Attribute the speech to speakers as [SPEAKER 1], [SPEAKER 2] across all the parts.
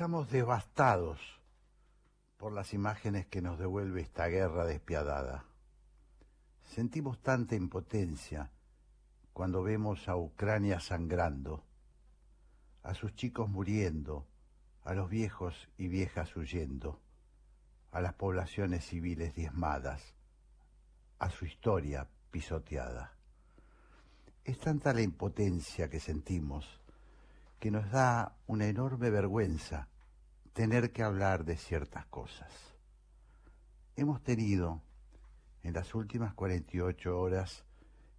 [SPEAKER 1] Estamos devastados por las imágenes que nos devuelve esta guerra despiadada. Sentimos tanta impotencia cuando vemos a Ucrania sangrando, a sus chicos muriendo, a los viejos y viejas huyendo, a las poblaciones civiles diezmadas, a su historia pisoteada. Es tanta la impotencia que sentimos que nos da una enorme vergüenza tener que hablar de ciertas cosas. Hemos tenido en las últimas 48 horas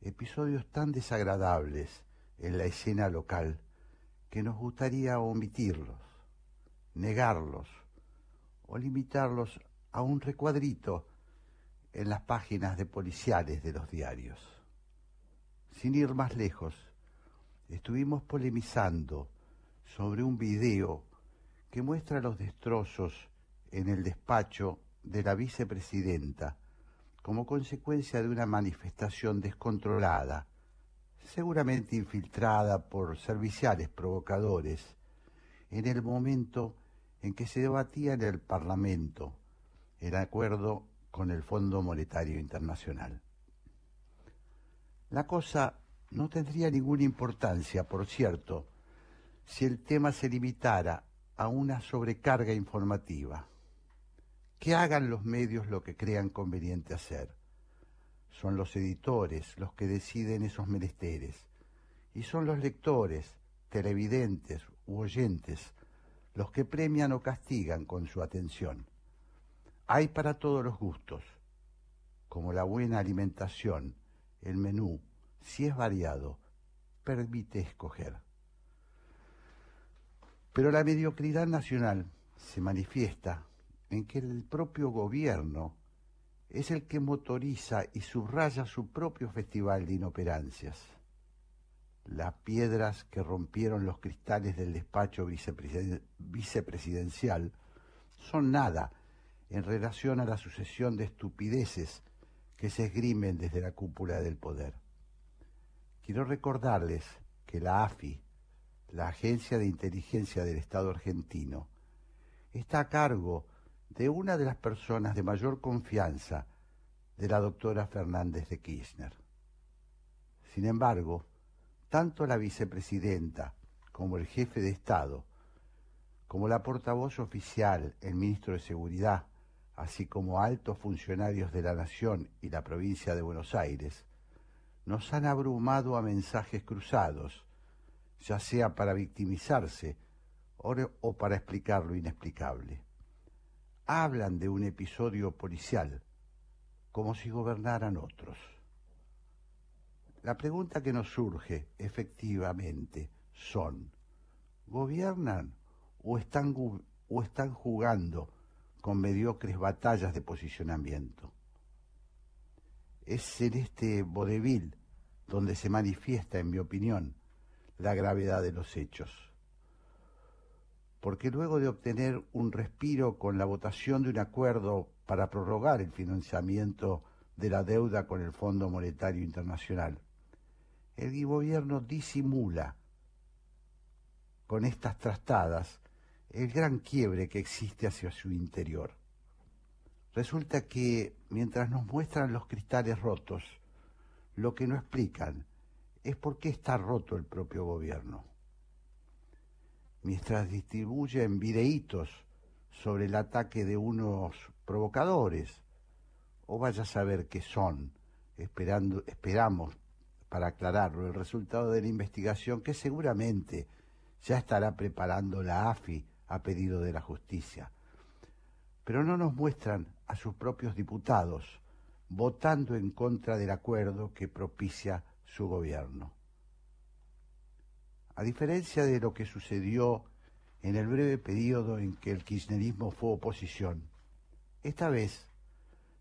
[SPEAKER 1] episodios tan desagradables en la escena local que nos gustaría omitirlos, negarlos o limitarlos a un recuadrito en las páginas de policiales de los diarios. Sin ir más lejos, estuvimos polemizando sobre un video que muestra los destrozos en el despacho de la vicepresidenta como consecuencia de una manifestación descontrolada, seguramente infiltrada por serviciales provocadores, en el momento en que se debatía en el Parlamento el acuerdo con el Fondo Monetario Internacional. La cosa no tendría ninguna importancia, por cierto, si el tema se limitara a una sobrecarga informativa. Que hagan los medios lo que crean conveniente hacer. Son los editores los que deciden esos menesteres. Y son los lectores, televidentes u oyentes los que premian o castigan con su atención. Hay para todos los gustos, como la buena alimentación, el menú, si es variado, permite escoger. Pero la mediocridad nacional se manifiesta en que el propio gobierno es el que motoriza y subraya su propio festival de inoperancias. Las piedras que rompieron los cristales del despacho vicepresidencial son nada en relación a la sucesión de estupideces que se esgrimen desde la cúpula del poder. Quiero recordarles que la AFI, la Agencia de Inteligencia del Estado argentino, está a cargo de una de las personas de mayor confianza de la doctora Fernández de Kirchner. Sin embargo, tanto la vicepresidenta como el jefe de Estado, como la portavoz oficial, el ministro de Seguridad, así como altos funcionarios de la Nación y la provincia de Buenos Aires, nos han abrumado a mensajes cruzados, ya sea para victimizarse o, para explicar lo inexplicable. Hablan de un episodio policial, como si gobernaran otros. La pregunta que nos surge, efectivamente, son, ¿gobiernan o están, o están jugando con mediocres batallas de posicionamiento? Es en este vodevil donde se manifiesta, en mi opinión, la gravedad de los hechos. Porque luego de obtener un respiro con la votación de un acuerdo para prorrogar el financiamiento de la deuda con el Fondo Monetario Internacional, el gobierno disimula con estas trastadas el gran quiebre que existe hacia su interior. Resulta que mientras nos muestran los cristales rotos, lo que no explican es por qué está roto el propio gobierno. Mientras distribuyen videitos sobre el ataque de unos provocadores, o vaya a saber qué son, esperando, esperamos para aclararlo el resultado de la investigación que seguramente ya estará preparando la AFI a pedido de la justicia. Pero no nos muestran a sus propios diputados votando en contra del acuerdo que propicia su gobierno. A diferencia de lo que sucedió en el breve periodo en que el kirchnerismo fue oposición, esta vez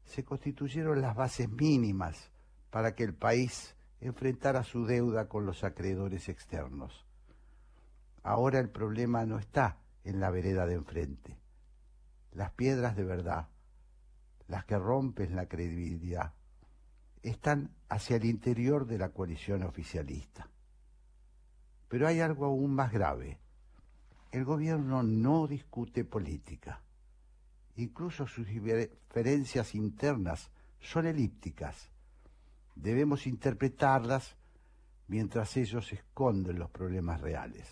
[SPEAKER 1] se constituyeron las bases mínimas para que el país enfrentara su deuda con los acreedores externos. Ahora el problema no está en la vereda de enfrente. Las piedras de verdad las que rompen la credibilidad, están hacia el interior de la coalición oficialista. Pero hay algo aún más grave. El gobierno no discute política. Incluso sus diferencias internas son elípticas. Debemos interpretarlas mientras ellos esconden los problemas reales.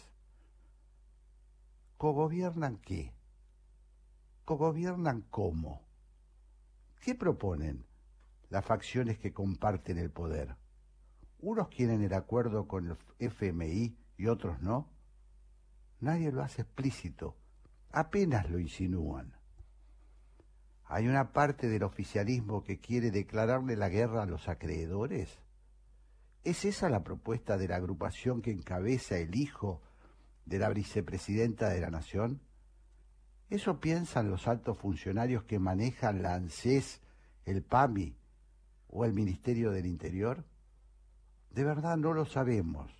[SPEAKER 1] ¿Cogobiernan qué? ¿Cogobiernan cómo? ¿Qué proponen las facciones que comparten el poder? Unos quieren el acuerdo con el FMI y otros no. Nadie lo hace explícito, apenas lo insinúan. ¿Hay una parte del oficialismo que quiere declararle la guerra a los acreedores? ¿Es esa la propuesta de la agrupación que encabeza el hijo de la vicepresidenta de la Nación? ¿Eso piensan los altos funcionarios que manejan la ANSES, el PAMI o el Ministerio del Interior? De verdad no lo sabemos,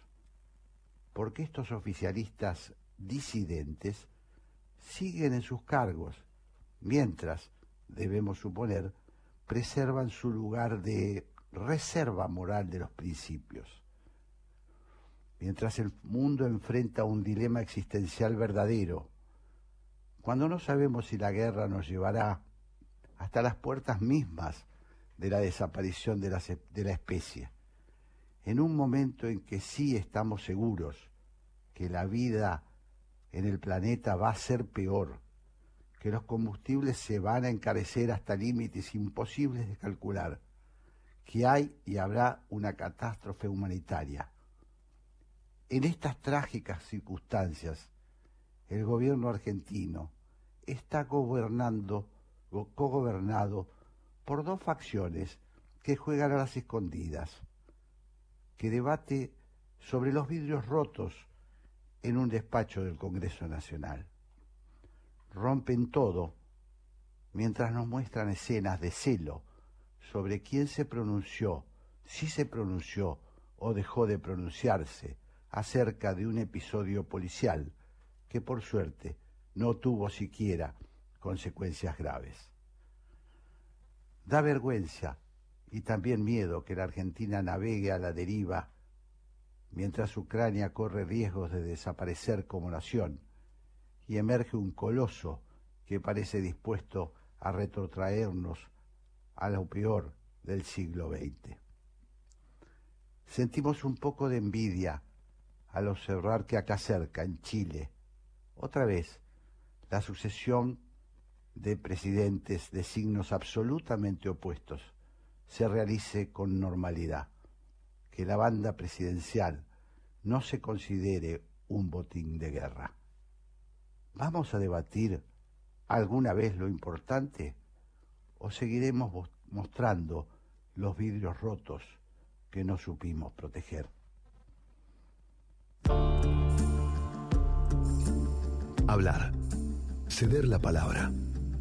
[SPEAKER 1] porque estos oficialistas disidentes siguen en sus cargos, mientras debemos suponer, preservan su lugar de reserva moral de los principios. Mientras el mundo enfrenta un dilema existencial verdadero, cuando no sabemos si la guerra nos llevará hasta las puertas mismas de la desaparición de la, de la especie, en un momento en que sí estamos seguros que la vida en el planeta va a ser peor, que los combustibles se van a encarecer hasta límites imposibles de calcular, que hay y habrá una catástrofe humanitaria. En estas trágicas circunstancias, el gobierno argentino está gobernando o cogobernado por dos facciones que juegan a las escondidas, que debate sobre los vidrios rotos en un despacho del Congreso Nacional rompen todo mientras nos muestran escenas de celo sobre quién se pronunció, si se pronunció o dejó de pronunciarse acerca de un episodio policial que por suerte no tuvo siquiera consecuencias graves. Da vergüenza y también miedo que la Argentina navegue a la deriva mientras Ucrania corre riesgos de desaparecer como nación y emerge un coloso que parece dispuesto a retrotraernos a lo peor del siglo XX. Sentimos un poco de envidia al observar que acá cerca, en Chile, otra vez, la sucesión de presidentes de signos absolutamente opuestos se realice con normalidad, que la banda presidencial no se considere un botín de guerra. ¿Vamos a debatir alguna vez lo importante o seguiremos mostrando los vidrios rotos que no supimos proteger?
[SPEAKER 2] Hablar, ceder la palabra,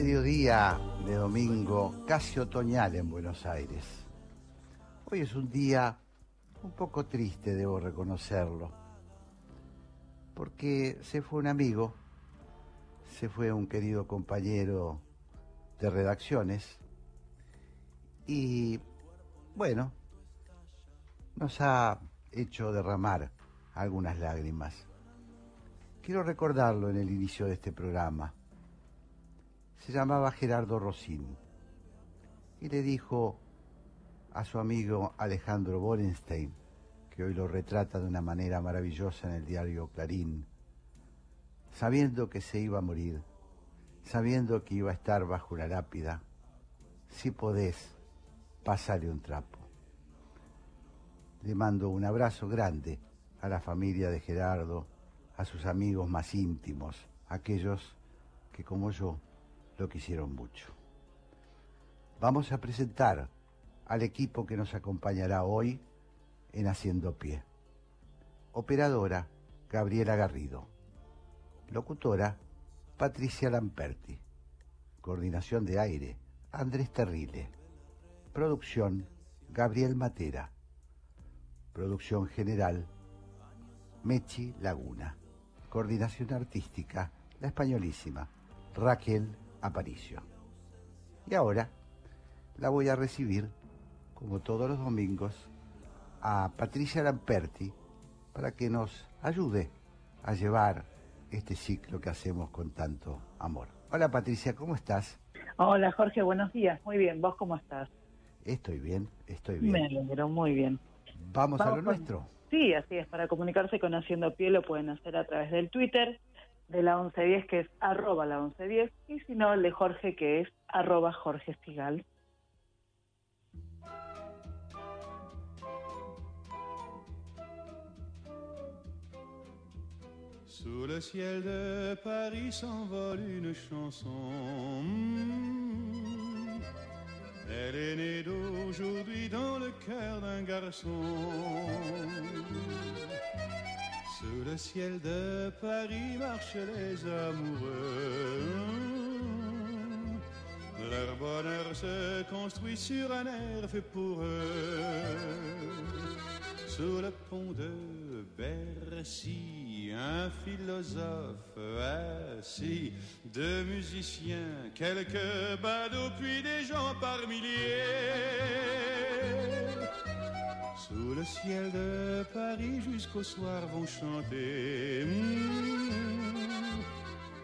[SPEAKER 1] Mediodía de domingo, casi otoñal en Buenos Aires. Hoy es un día un poco triste, debo reconocerlo, porque se fue un amigo, se fue un querido compañero de redacciones y, bueno, nos ha hecho derramar algunas lágrimas. Quiero recordarlo en el inicio de este programa. Se llamaba Gerardo Rosín y le dijo a su amigo Alejandro Borenstein, que hoy lo retrata de una manera maravillosa en el diario Clarín, sabiendo que se iba a morir, sabiendo que iba a estar bajo una lápida, si podés, pasale un trapo. Le mando un abrazo grande a la familia de Gerardo, a sus amigos más íntimos, aquellos que como yo lo quisieron mucho. Vamos a presentar al equipo que nos acompañará hoy en Haciendo Pie. Operadora, Gabriela Garrido. Locutora, Patricia Lamperti. Coordinación de aire, Andrés Terrile. Producción, Gabriel Matera. Producción general, Mechi Laguna. Coordinación artística, La Españolísima, Raquel Aparicio. Y ahora la voy a recibir, como todos los domingos, a Patricia Lamperti para que nos ayude a llevar este ciclo que hacemos con tanto amor. Hola Patricia, ¿cómo estás?
[SPEAKER 3] Hola Jorge, buenos días. Muy bien, ¿vos cómo estás?
[SPEAKER 1] Estoy bien, estoy bien.
[SPEAKER 3] Me alegro, muy bien.
[SPEAKER 1] ¿Vamos, a lo nuestro?
[SPEAKER 3] Sí, así es. Para comunicarse con Haciendo Pie lo pueden hacer a través del Twitter de la 1110 que es arroba la 1110 y si no el de Jorge que es arroba Jorge Sigal.
[SPEAKER 4] Sous le ciel de Paris s'envole une chanson. Elle est née d'aujourd'hui dans le cœur d'un garçon. Sous le ciel de Paris marchent les amoureux. Leur bonheur se construit sur un air fait pour eux. Sous le pont de Bercy, un philosophe assis, deux musiciens, quelques badauds, puis des gens par milliers. Sous le ciel de Paris jusqu'au soir vont chanter mmh,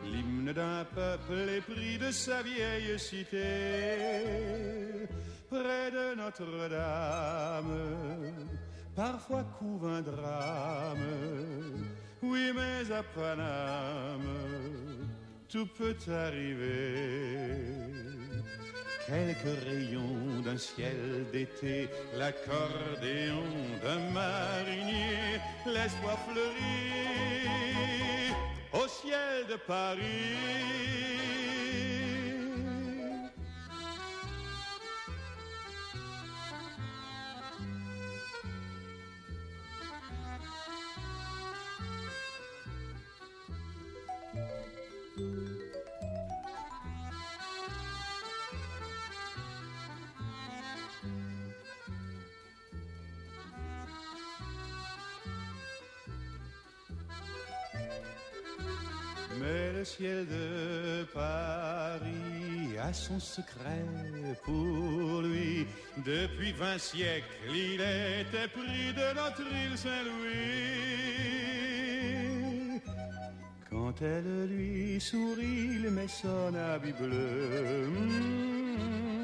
[SPEAKER 4] l'hymne d'un peuple épris de sa vieille cité. Près de Notre-Dame, parfois couve un drame. Oui, mais à Paname, tout peut arriver. Quelques rayons d'un ciel d'été, l'accordéon d'un marinier, l'espoir fleurit au ciel de Paris. Ciel de Paris a son secret pour lui. Depuis vingt siècles, il était pris de notre île Saint-Louis. Quand elle lui sourit, il met son habit bleu. Mmh.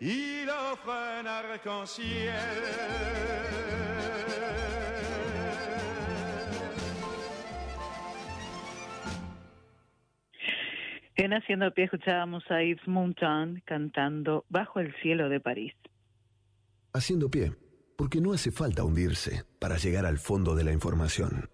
[SPEAKER 4] il offre un arc-en-ciel.
[SPEAKER 3] En Haciendo Pie escuchábamos a Yves Montand cantando Bajo el cielo de París.
[SPEAKER 2] Haciendo pie, porque no hace falta hundirse para llegar al fondo de la información.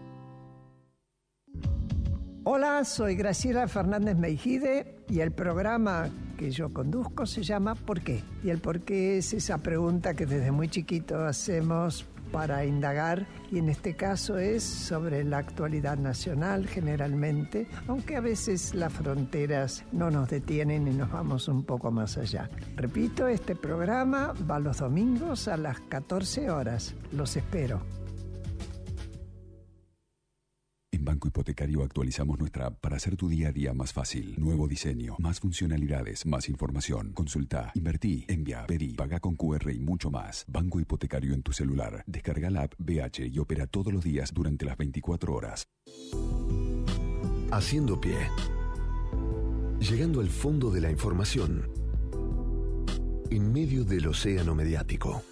[SPEAKER 5] Hola, soy Graciela Fernández Meijide y el programa que yo conduzco se llama ¿Por qué? Y el por qué es esa pregunta que desde muy chiquito hacemos para indagar y en este caso es sobre la actualidad nacional generalmente, aunque a veces las fronteras no nos detienen y nos vamos un poco más allá. Repito, este programa va los domingos a las 14 horas. Los espero.
[SPEAKER 6] Banco Hipotecario actualizamos nuestra app para hacer tu día a día más fácil. Nuevo diseño, más funcionalidades, más información. Consulta, invertí, envía, pedí, paga con QR y mucho más. Banco Hipotecario en tu celular. Descarga la app BH y opera todos los días durante las 24 horas.
[SPEAKER 2] Haciendo pie. Llegando al fondo de la información. En medio del océano mediático.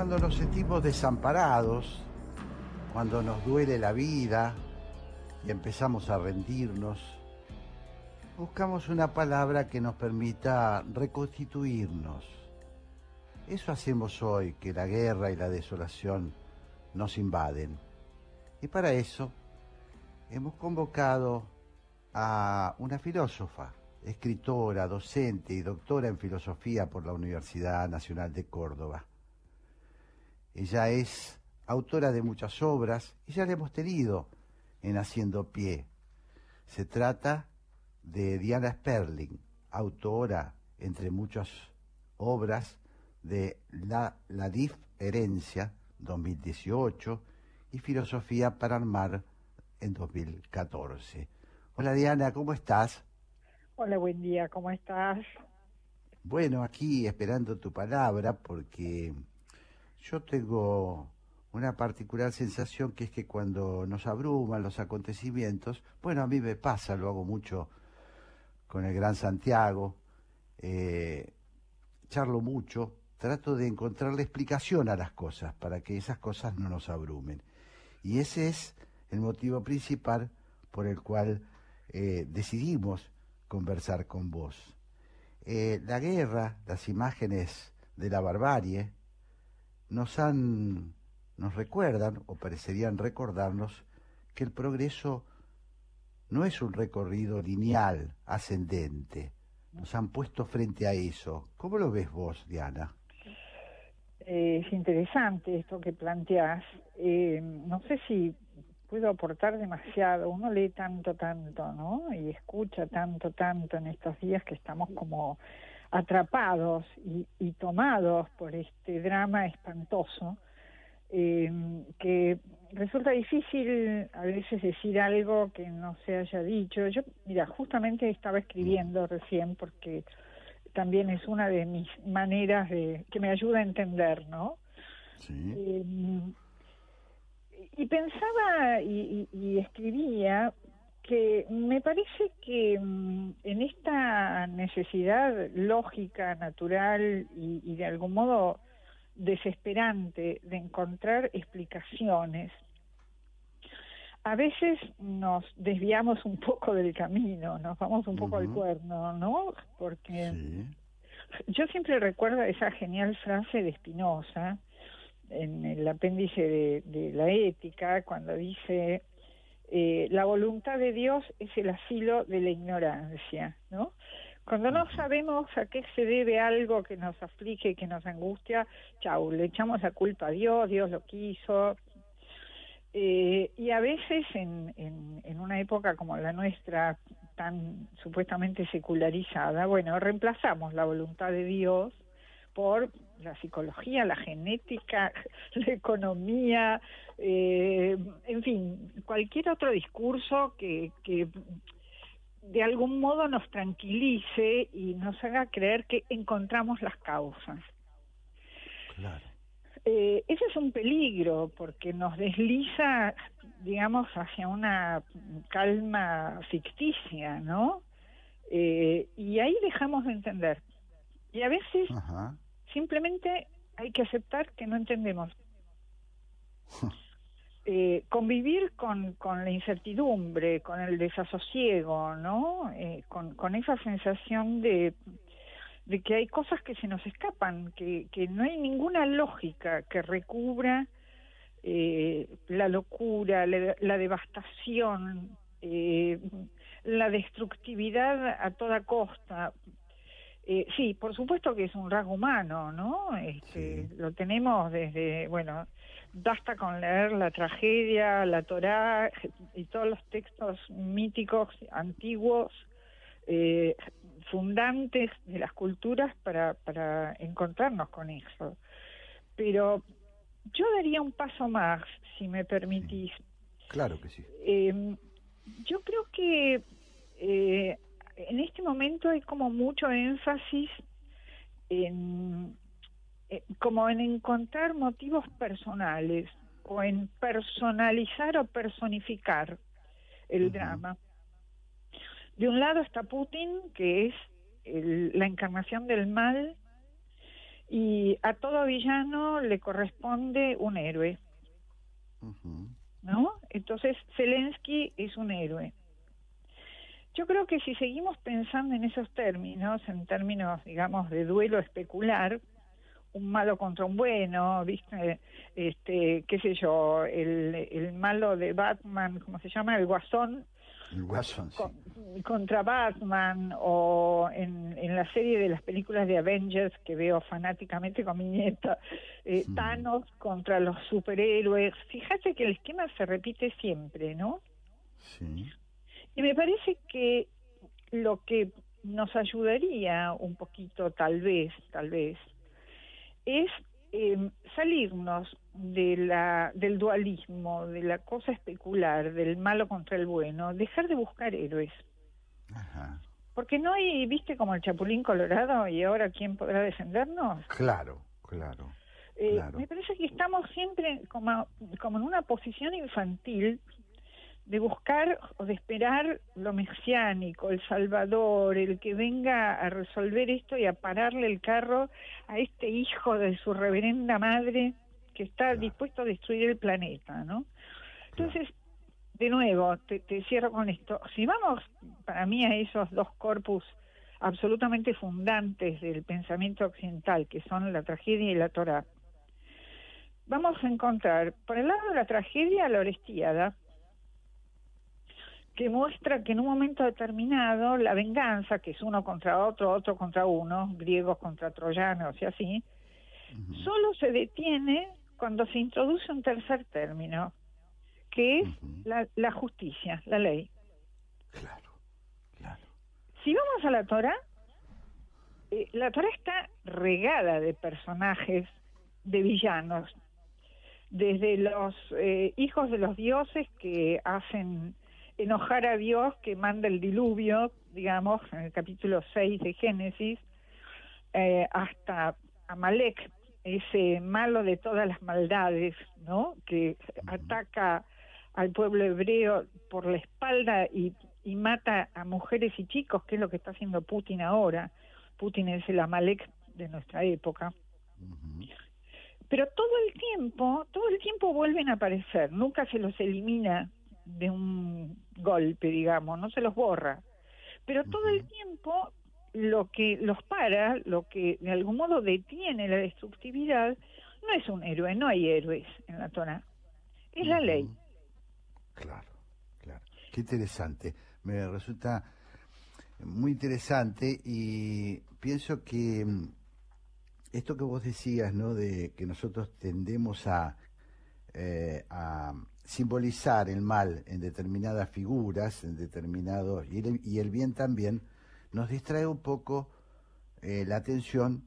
[SPEAKER 1] Cuando nos sentimos desamparados, cuando nos duele la vida y empezamos a rendirnos, buscamos una palabra que nos permita reconstituirnos. Eso hacemos hoy, que la guerra y la desolación nos invaden. Y para eso hemos convocado a una filósofa, escritora, docente y doctora en filosofía por la Universidad Nacional de Córdoba. Ella es autora de muchas obras y ya la hemos tenido en Haciendo Pie. Se trata de Diana Sperling, autora, entre muchas obras, de La, la DIF Herencia 2018 y Filosofía para Armar en 2014. Hola Diana, ¿cómo estás?
[SPEAKER 7] Hola, buen día, ¿cómo estás?
[SPEAKER 1] Bueno, aquí esperando tu palabra porque yo tengo una particular sensación que es que cuando nos abruman los acontecimientos, bueno, a mí me pasa, lo hago mucho con el Gran Santiago, eh, charlo mucho, trato de encontrar la explicación a las cosas para que esas cosas no nos abrumen. Y ese es el motivo principal por el cual eh, decidimos conversar con vos. Eh, la guerra, las imágenes de la barbarie, nos han, nos recuerdan, o parecerían recordarnos, que el progreso no es un recorrido lineal, ascendente. Nos han puesto frente a eso. ¿Cómo lo ves vos, Diana?
[SPEAKER 7] Eh, es interesante esto que planteás. Eh, no sé si puedo aportar demasiado. Uno lee tanto, tanto, ¿no? Y escucha tanto, tanto en estos días que estamos como atrapados y, y tomados por este drama espantoso, eh, que resulta difícil a veces decir algo que no se haya dicho. Yo, mira, justamente estaba escribiendo recién porque también es una de mis maneras de que me ayuda a entender, ¿no?
[SPEAKER 1] Sí.
[SPEAKER 7] Eh, y pensaba y, y, y escribía que me parece que mm, en esta necesidad lógica, natural y, y, de algún modo desesperante de encontrar explicaciones, a veces nos desviamos un poco del camino, nos vamos un poco al cuerno, ¿no? Porque
[SPEAKER 1] Sí.
[SPEAKER 7] yo siempre recuerdo esa genial frase de Spinoza en el apéndice de, de la ética, cuando dice, eh, la voluntad de Dios es el asilo de la ignorancia, ¿no? Cuando no sabemos a qué se debe algo que nos aflige, que nos angustia, chau, le echamos la culpa a Dios, Dios lo quiso. Eh, y a veces en, en, en una época como la nuestra, tan supuestamente secularizada, bueno, reemplazamos la voluntad de Dios por la psicología, la genética, la economía, eh, en fin, cualquier otro discurso que, que de algún modo nos tranquilice y nos haga creer que encontramos las causas.
[SPEAKER 1] Claro.
[SPEAKER 7] Eh, ese es un peligro porque nos desliza, digamos, hacia una calma ficticia, ¿no? Eh, y ahí dejamos de entender. Y a veces
[SPEAKER 1] Ajá.
[SPEAKER 7] Simplemente hay que aceptar que no entendemos. Eh, convivir con, con la incertidumbre, con el desasosiego, ¿no? Eh, con, con esa sensación de, de que hay cosas que se nos escapan, que, que no hay ninguna lógica que recubra eh, la locura, la, la devastación, eh, la destructividad a toda costa. Eh, sí, por supuesto que es un rasgo humano, ¿no? Este,
[SPEAKER 1] Sí.
[SPEAKER 7] Lo tenemos desde, bueno, basta con leer la tragedia, la Torá y todos los textos míticos antiguos eh, fundantes de las culturas para, para encontrarnos con eso. Pero yo daría un paso más, si me permitís.
[SPEAKER 1] Claro que sí.
[SPEAKER 7] Eh, yo creo que eh, en este momento hay como mucho énfasis en, eh, como en encontrar motivos personales o en personalizar o personificar el drama. De un lado está Putin, que es la encarnación del mal, y a todo villano le corresponde un héroe. ¿No? Entonces Zelensky es un héroe. Yo creo que si seguimos pensando en esos términos, en términos, digamos, de duelo especular, un malo contra un bueno, ¿viste? Este, qué sé yo, el, el malo de Batman, ¿cómo se llama? El guasón.
[SPEAKER 1] El guasón, sí.
[SPEAKER 7] contra Batman o en, en, la serie de las películas de Avengers que veo fanáticamente con mi nieta, eh, Thanos contra los superhéroes. Fíjate que el esquema se repite siempre, ¿no?
[SPEAKER 1] Sí.
[SPEAKER 7] Y me parece que lo que nos ayudaría un poquito, tal vez, tal vez, es eh, salirnos de la, del dualismo, de la cosa especular, del malo contra el bueno, dejar de buscar héroes.
[SPEAKER 1] Ajá.
[SPEAKER 7] Porque no hay, viste, como el Chapulín Colorado y ahora quién podrá defendernos.
[SPEAKER 1] Claro, claro.
[SPEAKER 7] Eh,
[SPEAKER 1] claro.
[SPEAKER 7] Me parece que estamos siempre como, como en una posición infantil de buscar o de esperar lo mesiánico, el Salvador, el que venga a resolver esto y a pararle el carro a este hijo de su reverenda madre que está dispuesto a destruir el planeta, ¿no? Entonces, de nuevo, te, te cierro con esto. Si vamos, para mí, a esos dos corpus absolutamente fundantes del pensamiento occidental, que son la tragedia y la Torah, vamos a encontrar, por el lado de la tragedia, la Orestiada, que muestra que en un momento determinado la venganza, que es uno contra otro, otro contra uno, griegos contra troyanos y así, solo se detiene cuando se introduce un tercer término, que es la, la, justicia, la ley.
[SPEAKER 1] Claro, claro.
[SPEAKER 7] Si vamos a la Torah, eh, la Torah está regada de personajes, de villanos, desde los eh, hijos de los dioses que hacen enojar a Dios que manda el diluvio, digamos, en el capítulo 6 de Génesis, eh, hasta Amalek, ese malo de todas las maldades, ¿no? Que ataca al pueblo hebreo por la espalda y, y mata a mujeres y chicos, que es lo que está haciendo Putin ahora. Putin es el Amalek de nuestra época. Pero todo el tiempo, todo el tiempo vuelven a aparecer, nunca se los elimina de un golpe, digamos, no se los borra. Pero todo el tiempo lo que los para, lo que de algún modo detiene la destructividad, no es un héroe, no hay héroes en la Torah, es la ley.
[SPEAKER 1] Claro, claro. Qué interesante. Me resulta muy interesante y pienso que mm, esto que vos decías, ¿no? De que nosotros tendemos a, eh, a simbolizar el mal en determinadas figuras, en determinados y el, y el bien también, nos distrae un poco eh, la atención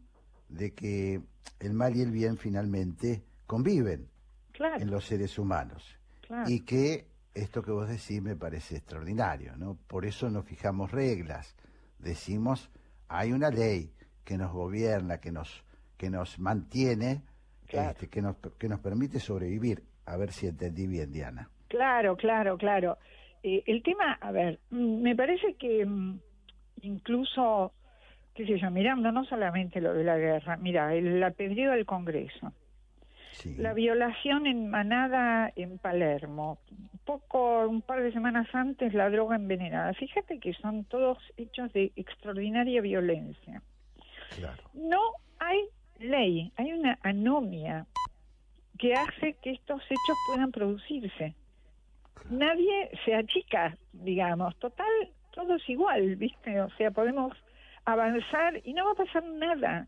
[SPEAKER 1] de que el mal y el bien finalmente conviven
[SPEAKER 7] Claro,
[SPEAKER 1] en los seres humanos
[SPEAKER 7] claro.
[SPEAKER 1] y que esto que vos decís me parece extraordinario, ¿no? Por eso nos fijamos reglas, decimos hay una ley que nos gobierna, que nos que nos mantiene,
[SPEAKER 7] Claro.
[SPEAKER 1] este, que nos que nos permite sobrevivir. A ver si entendí bien, Diana.
[SPEAKER 7] Claro, claro, claro. Eh, el tema, a ver, mm, me parece que mm, incluso, qué sé yo, mirando no solamente lo de la guerra, mira, el apedreo del Congreso,
[SPEAKER 1] Sí.
[SPEAKER 7] la violación en Manada en Palermo, poco, un par de semanas antes la droga envenenada. Fíjate que son todos hechos de extraordinaria violencia.
[SPEAKER 1] Claro.
[SPEAKER 7] No hay ley, hay una anomia que hace que estos hechos puedan producirse. Nadie se achica, digamos, total, todo es igual, ¿viste? O sea, podemos avanzar y no va a pasar nada.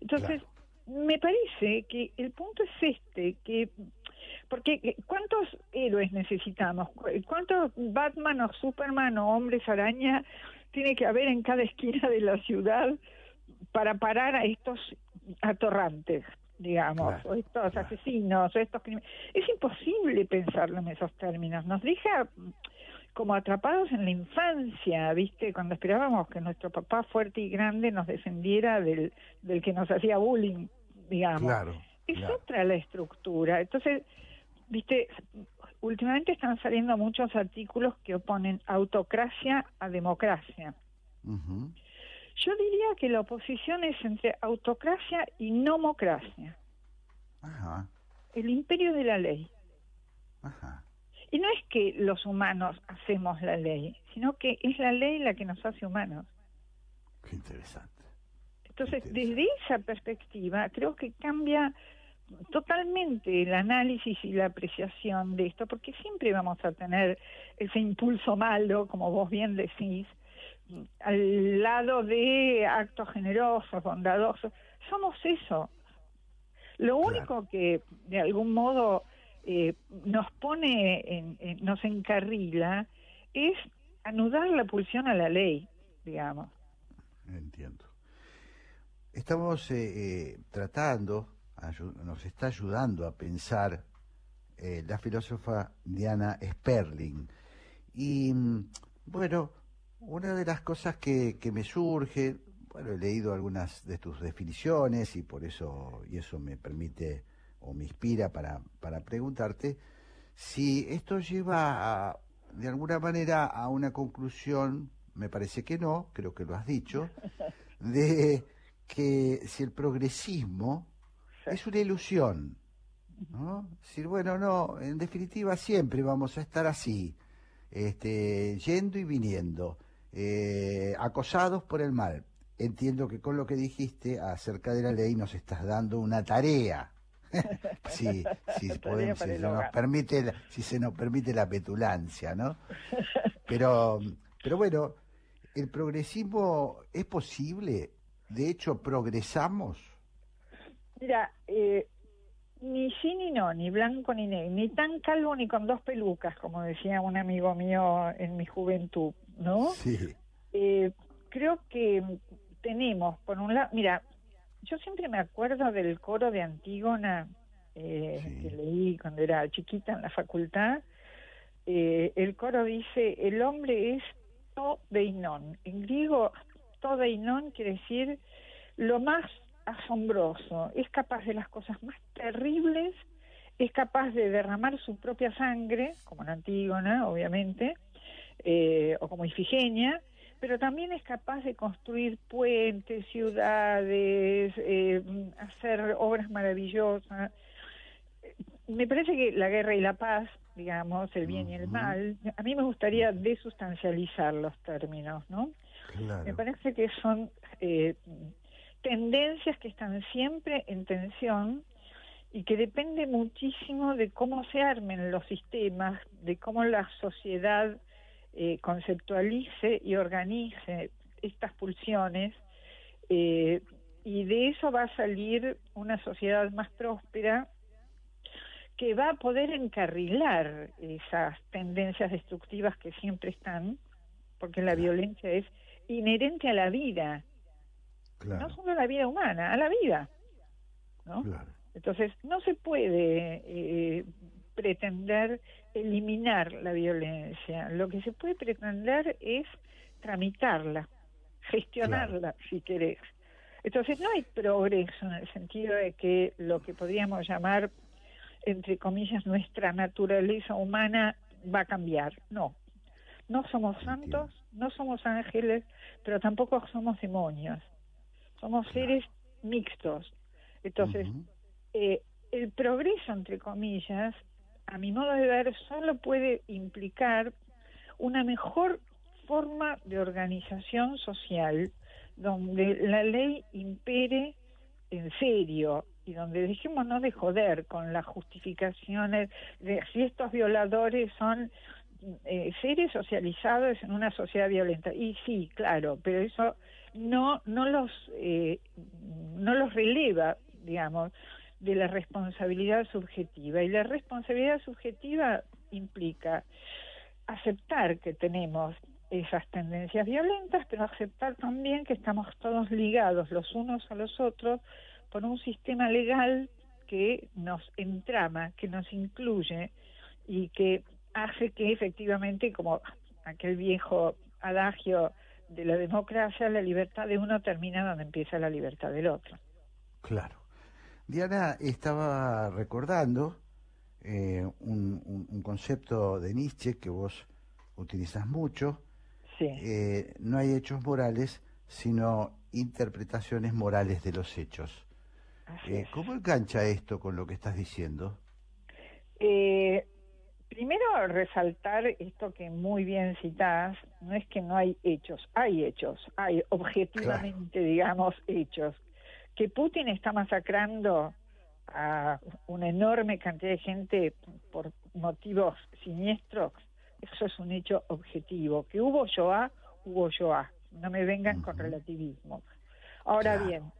[SPEAKER 7] Entonces, me parece que el punto es este, que Porque eh, ¿cuántos héroes necesitamos? ¿Cuántos Batman o Superman o hombres araña tiene que haber en cada esquina de la ciudad para parar a estos atorrantes? Digamos, o estos asesinos, o estos crímenes. Es imposible pensarlo en esos términos. Nos deja como atrapados en la infancia, ¿viste? Cuando esperábamos que nuestro papá fuerte y grande nos defendiera del, del que nos hacía bullying, digamos.
[SPEAKER 1] Claro,
[SPEAKER 7] es otra la estructura. Entonces, ¿viste? Últimamente están saliendo muchos artículos que oponen autocracia a democracia.
[SPEAKER 1] Ujú.
[SPEAKER 7] Yo diría que la oposición es entre autocracia y nomocracia,
[SPEAKER 1] Ajá,
[SPEAKER 7] el imperio de la ley.
[SPEAKER 1] ajá.
[SPEAKER 7] Y no es que los humanos hacemos la ley, sino que es la ley la que nos hace humanos.
[SPEAKER 1] Qué interesante.
[SPEAKER 7] Entonces,
[SPEAKER 1] Interesante.
[SPEAKER 7] desde esa perspectiva, creo que cambia totalmente el análisis y la apreciación de esto, porque siempre vamos a tener ese impulso malo, como vos bien decís, al lado de actos generosos, bondadosos. Somos eso. Lo único que de algún modo eh, nos pone, en- en- nos encarrila, es anudar la pulsión a la ley, digamos.
[SPEAKER 1] Entiendo. Estamos eh, eh, tratando, nos está ayudando a pensar eh, la filósofa Diana Sperling. Y mm, bueno, una de las cosas que, que me surge, bueno, he leído algunas de tus definiciones y por eso, y eso me permite o me inspira para, para preguntarte si esto lleva a, de alguna manera a una conclusión, me parece que no, creo que lo has dicho, de que si el progresismo es una ilusión, ¿no? Decir, bueno, no, en definitiva siempre vamos a estar así, este, yendo y viniendo, eh, acosados por el mal. Entiendo que con lo que dijiste acerca de la ley nos estás dando una tarea. si, si,
[SPEAKER 7] Tarea
[SPEAKER 1] podemos,
[SPEAKER 7] para
[SPEAKER 1] si
[SPEAKER 7] el
[SPEAKER 1] se nos
[SPEAKER 7] hogar.
[SPEAKER 1] permite, la- si se nos permite la petulancia, ¿no? Pero, pero bueno, ¿el progresismo es posible? De hecho, ¿progresamos?
[SPEAKER 7] Mira, eh, ni sí ni no, ni blanco ni negro, ni tan calvo ni con dos pelucas, como decía un amigo mío en mi juventud, ¿no?
[SPEAKER 1] Sí.
[SPEAKER 7] Eh, creo que tenemos, por un lado, mira, yo siempre me acuerdo del coro de Antígona eh,
[SPEAKER 1] Sí.
[SPEAKER 7] que leí cuando era chiquita en la facultad. Eh, el coro dice, el hombre es todeinon. En griego, todeinon quiere decir lo más asombroso. Es capaz de las cosas más terribles, es capaz de derramar su propia sangre, como en Antígona, obviamente, eh, o como Ifigenia, pero también es capaz de construir puentes, ciudades, eh, hacer obras maravillosas. Me parece que la guerra y la paz, digamos, el bien y el mal, a mí me gustaría desustancializar los términos, ¿no? Me parece que son eh, tendencias que están siempre en tensión y que depende muchísimo de cómo se armen los sistemas, de cómo la sociedad eh, conceptualice y organice estas pulsiones, eh, y de eso va a salir una sociedad más próspera que va a poder encarrilar esas tendencias destructivas que siempre están, porque la violencia es inherente a la vida,
[SPEAKER 1] Claro.
[SPEAKER 7] no solo a la vida humana, a la vida. ¿no?
[SPEAKER 1] Claro.
[SPEAKER 7] Entonces, no se puede eh, pretender eliminar la violencia. Lo que se puede pretender es tramitarla, gestionarla, si querés. Entonces, no hay progreso en el sentido de que lo que podríamos llamar, entre comillas, nuestra naturaleza humana va a cambiar. No. No somos santos, no somos ángeles, pero tampoco somos demonios. Somos seres mixtos. Entonces, eh, el progreso, entre comillas, a mi modo de ver, solo puede implicar una mejor forma de organización social donde la ley impere en serio y donde dejémonos de joder con las justificaciones de si estos violadores son eh, seres socializados en una sociedad violenta. Y sí, claro, pero eso no no los eh, no los releva, digamos, de la responsabilidad subjetiva. Y la responsabilidad subjetiva implica aceptar que tenemos esas tendencias violentas, pero aceptar también que estamos todos ligados los unos a los otros por un sistema legal que nos entrama, que nos incluye y que hace que efectivamente, como aquel viejo adagio de la democracia, la libertad de uno termina donde empieza la libertad del otro.
[SPEAKER 1] Claro. Diana estaba recordando eh, un, un, concepto de Nietzsche que vos utilizas mucho.
[SPEAKER 7] Sí.
[SPEAKER 1] Eh, no hay hechos morales, sino interpretaciones morales de los hechos. Eh, ¿Cómo engancha esto con lo que estás diciendo?
[SPEAKER 7] Primero, resaltar esto que muy bien citás, no es que no hay hechos, hay hechos, hay objetivamente, digamos, hechos. Que Putin está masacrando a una enorme cantidad de gente por motivos siniestros, eso es un hecho objetivo. Que hubo Shoah, hubo Shoah. No me vengan con relativismo. Ahora bien,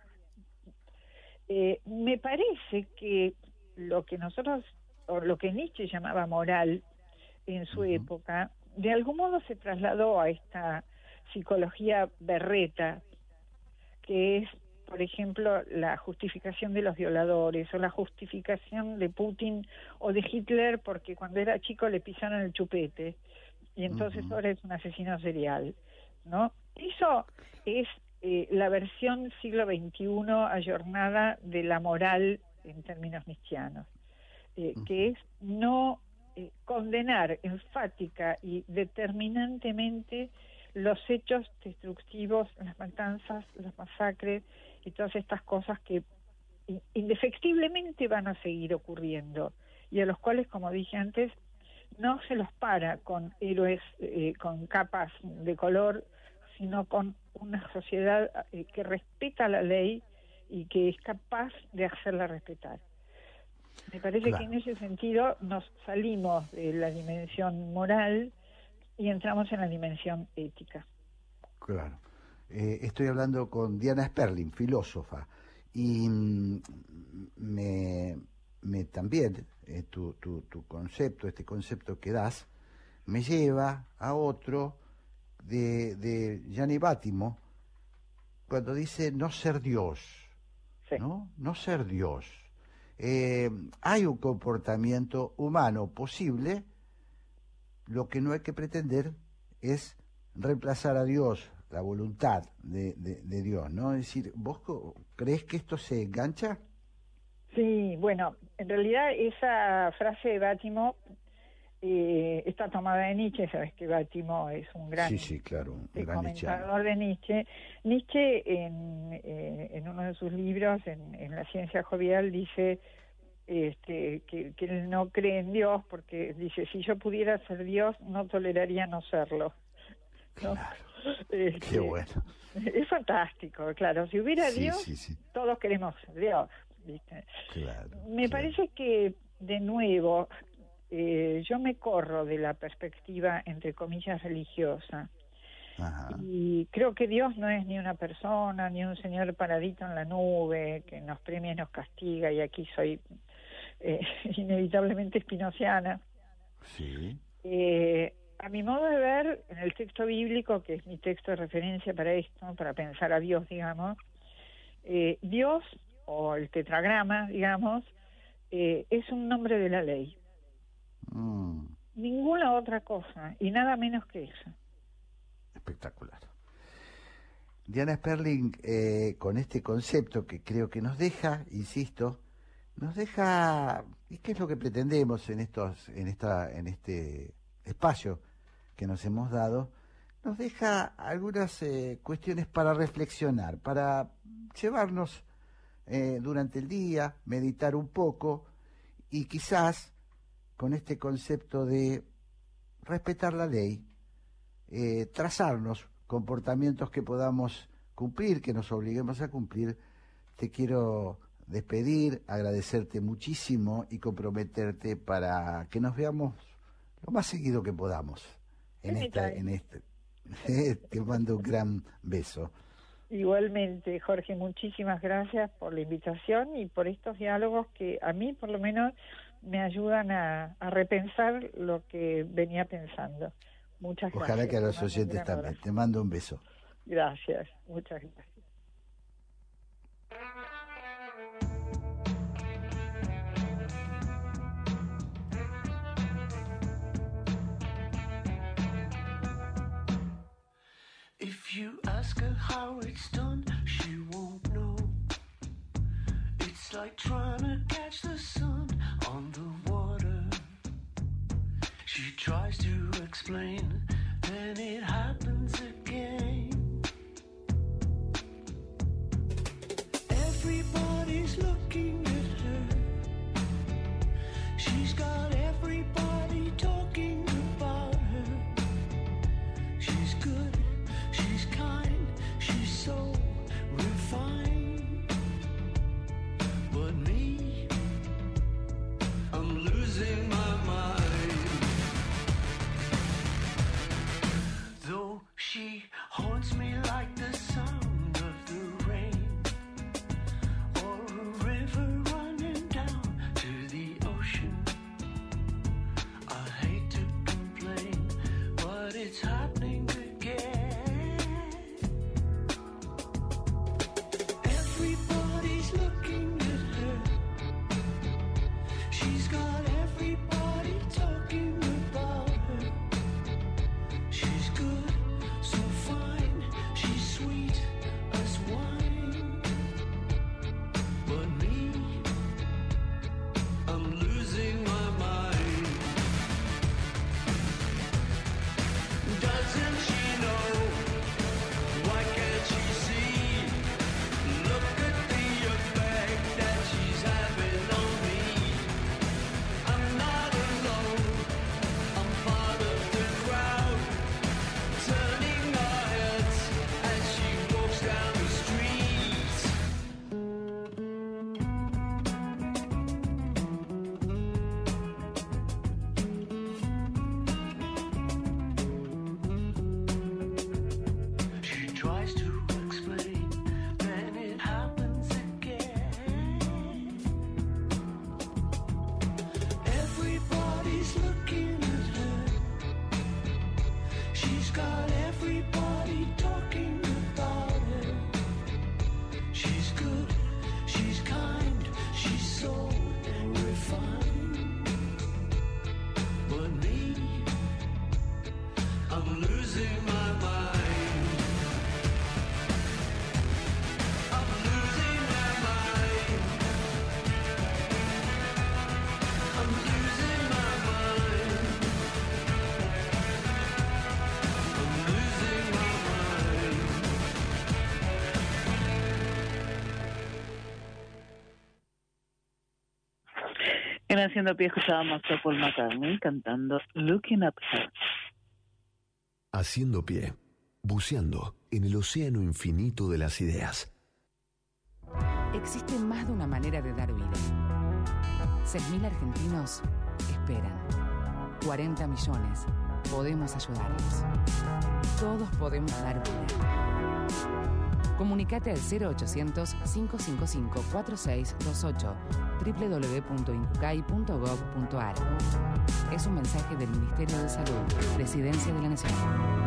[SPEAKER 7] eh, me parece que lo que nosotros, o lo que Nietzsche llamaba moral en su época, de algún modo se trasladó a esta psicología berreta, que es, por ejemplo, la justificación de los violadores o la justificación de Putin o de Hitler porque cuando era chico le pisaron el chupete y entonces ahora es un asesino serial, ¿no? Eso es eh, la versión siglo XXI ayornada de la moral en términos cristianos, eh, que es no eh, condenar enfática y determinantemente los hechos destructivos, las matanzas, las masacres y todas estas cosas que indefectiblemente van a seguir ocurriendo y a los cuales, como dije antes, no se los para con héroes con capas de color sino con una sociedad eh, que respeta la ley y que es capaz de hacerla respetar. Me parece que en ese sentido nos salimos de la dimensión moral y entramos en la dimensión ética.
[SPEAKER 1] Claro. Eh, estoy hablando con Diana Sperling, filósofa, y mm, me, me también eh, tu, tu, tu concepto, este concepto que das, me lleva a otro de, de Gianni Bátimo cuando dice no ser Dios, ¿no? No ser Dios. Eh, hay un comportamiento humano posible, lo que no hay que pretender es reemplazar a Dios, la voluntad de, de, Dios, ¿no? Es decir, ¿vos crees que esto se engancha?
[SPEAKER 7] Sí, bueno, en realidad esa frase de Bátimo eh, está tomada de Nietzsche, sabes que Bátimo es un gran,
[SPEAKER 1] sí, sí, claro, un
[SPEAKER 7] comentador de Nietzsche. Nietzsche en, eh, en uno de sus libros, en, en La ciencia jovial, dice este, que, que, él no cree en Dios porque dice, si yo pudiera ser Dios, no toleraría no serlo.
[SPEAKER 1] Claro. Qué este, bueno.
[SPEAKER 7] Es fantástico, claro. Si hubiera Dios, todos queremos Dios. ¿viste?
[SPEAKER 1] Claro,
[SPEAKER 7] Me parece que, de nuevo, eh, yo me corro de la perspectiva, entre comillas, religiosa. Y creo que Dios no es ni una persona, ni un señor paradito en la nube que nos premia y nos castiga, y aquí soy eh, inevitablemente espinociana.
[SPEAKER 1] Sí.
[SPEAKER 7] Eh, a mi modo de ver, en el texto bíblico, que es mi texto de referencia para esto, para pensar a Dios, digamos, Dios, o el tetragrama, digamos, es un nombre de la ley.
[SPEAKER 1] Mm.
[SPEAKER 7] Ninguna otra cosa, y nada menos que eso.
[SPEAKER 1] Espectacular. Diana Sperling, eh, con este concepto que creo que nos deja, insisto, nos deja, ¿y qué es lo que pretendemos en estos, en esta, en este espacio que nos hemos dado? Nos deja algunas eh, cuestiones para reflexionar, para llevarnos eh, durante el día, meditar un poco y quizás con este concepto de respetar la ley, eh, trazarnos comportamientos que podamos cumplir, que nos obliguemos a cumplir, te quiero despedir, agradecerte muchísimo y comprometerte para que nos veamos lo más seguido que podamos en esta, en este. te mando un gran beso.
[SPEAKER 7] Igualmente, Jorge, muchísimas gracias por la invitación y por estos diálogos que a mí, por lo menos, me ayudan a, repensar lo que venía pensando. Muchas
[SPEAKER 1] gracias. Ojalá que a los oyentes también. Te mando un beso.
[SPEAKER 7] Gracias, muchas gracias.
[SPEAKER 8] You ask her how it's done, she won't know. It's like trying to catch the sun on the water. She tries to explain, then it happens again. Everybody's looking
[SPEAKER 3] En Haciendo Pie escuchábamos a Paul McCartney cantando Looking at Her.
[SPEAKER 2] Haciendo pie, buceando en el océano infinito de las ideas.
[SPEAKER 9] Existe más de una manera de dar vida. 6.000 argentinos esperan. 40 millones. Podemos ayudarlos. Todos podemos dar vida. Comunicate al 0800-555-4628 www.incucay.gov.ar Es un mensaje del Ministerio de Salud, Presidencia de la Nación.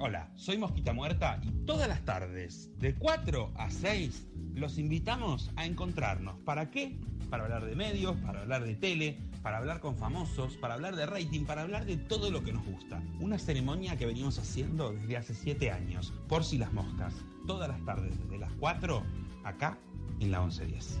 [SPEAKER 10] Hola, soy Mosquita Muerta y todas las tardes, de 4 a 6, los invitamos a encontrarnos. ¿Para qué? Para hablar de medios, para hablar de tele, para hablar con famosos, para hablar de rating, para hablar de todo lo que nos gusta. Una ceremonia que venimos haciendo desde hace 7 años, por si las moscas. Todas las tardes, desde las 4, acá en la 1110.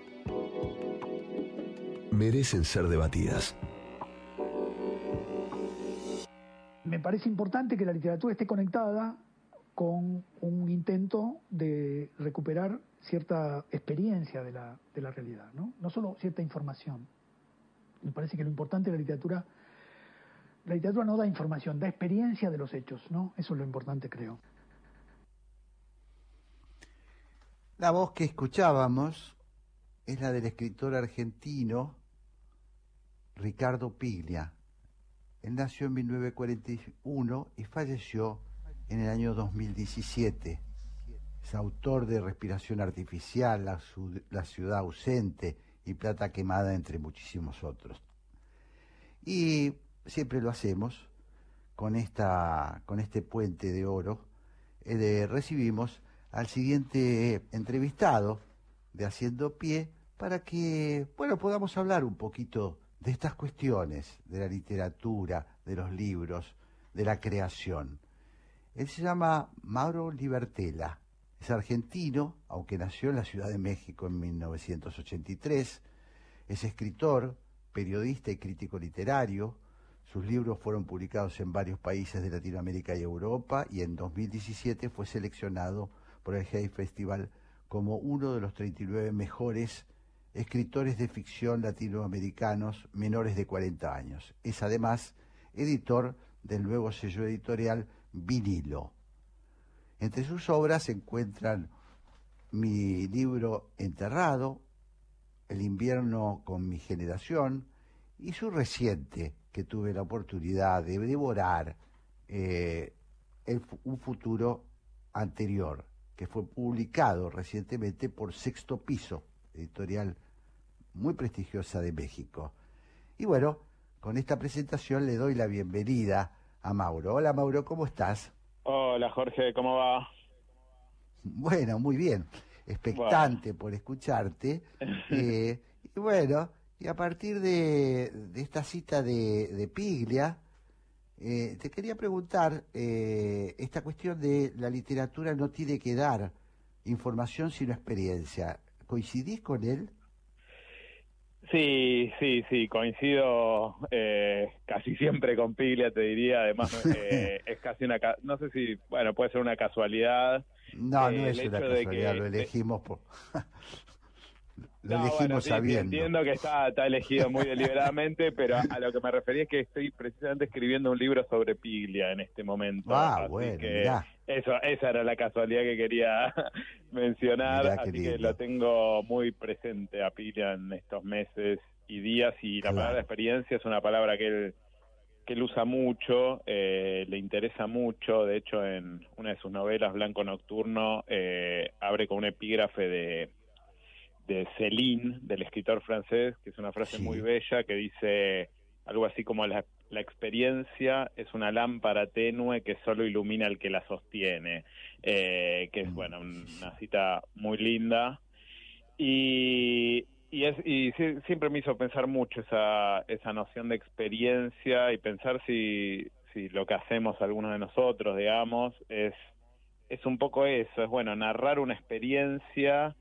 [SPEAKER 2] merecen ser debatidas.
[SPEAKER 11] Me parece importante que la literatura esté conectada con un intento de recuperar cierta experiencia de la, de la realidad, ¿no? no solo cierta información. Me parece que lo importante de la literatura, la literatura no da información, da experiencia de los hechos, ¿no? Eso es lo importante, creo.
[SPEAKER 1] La voz que escuchábamos es la del escritor argentino Ricardo Piglia. Él nació en 1941 y falleció en el año 2017. Es autor de Respiración Artificial, La, Ciudad Ausente y Plata Quemada, entre muchísimos otros. Y siempre lo hacemos con, esta, con este puente de oro. eh, recibimos al siguiente entrevistado de Haciendo Pie para que, bueno, podamos hablar un poquito de estas cuestiones, de la literatura, de los libros, de la creación. Él se llama Mauro Libertela, es argentino, aunque nació en la Ciudad de México en 1983, es escritor, periodista y crítico literario, sus libros fueron publicados en varios países de Latinoamérica y Europa y en 2017 fue seleccionado por el Hay Festival como uno de los 39 mejores escritores de ficción latinoamericanos menores de 40 años. Es además editor del nuevo sello editorial Vinilo. Entre sus obras se encuentran mi libro Enterrado, El invierno con mi generación y su reciente, que tuve la oportunidad de devorar, eh, un futuro anterior, que fue publicado recientemente por Sexto Piso, editorial muy prestigiosa de México. Y bueno, con esta presentación le doy la bienvenida a Mauro. Hola Mauro, ¿cómo estás?
[SPEAKER 12] Hola Jorge, ¿cómo va?
[SPEAKER 1] Bueno, muy bien. Expectante por escucharte. Eh, y bueno, y a partir de, de esta cita de, de Piglia, eh, te quería preguntar eh, esta cuestión de la literatura no tiene que dar información sino experiencia. ¿Coincidís con él?
[SPEAKER 12] Sí, sí, sí, coincido eh, casi siempre con Piglia, te diría. Además, eh, es casi una. No sé si, bueno, puede ser una casualidad.
[SPEAKER 1] No,
[SPEAKER 12] Eh,
[SPEAKER 1] no es
[SPEAKER 12] el
[SPEAKER 1] una casualidad,
[SPEAKER 12] que-
[SPEAKER 1] lo elegimos por... lo
[SPEAKER 12] No,
[SPEAKER 1] elegimos
[SPEAKER 12] bueno, sí, sí,
[SPEAKER 1] sabiendo.
[SPEAKER 12] entiendo que está, está elegido muy deliberadamente, pero a lo que me refería es que estoy precisamente escribiendo un libro sobre Piglia en este momento.
[SPEAKER 1] Ah, bueno,
[SPEAKER 12] que
[SPEAKER 1] mirá.
[SPEAKER 12] Eso, esa era la casualidad que quería mencionar,
[SPEAKER 1] Mirá
[SPEAKER 12] así que lo tengo muy presente a Piglia en estos meses y días, y la palabra experiencia es una palabra que él, que él usa mucho, eh, le interesa mucho, de hecho en una de sus novelas, Blanco Nocturno, eh, abre con un epígrafe de, de Céline, del escritor francés, que es una frase
[SPEAKER 1] Sí.
[SPEAKER 12] muy bella, que dice algo así como la, la experiencia es una lámpara tenue que solo ilumina al que la sostiene, eh, que es,
[SPEAKER 1] Mm,
[SPEAKER 12] bueno, una cita muy linda. Y, y, es, y siempre me hizo pensar mucho esa, esa noción de experiencia y pensar si, si lo que hacemos algunos de nosotros, digamos, es, es un poco eso, es bueno, narrar una experiencia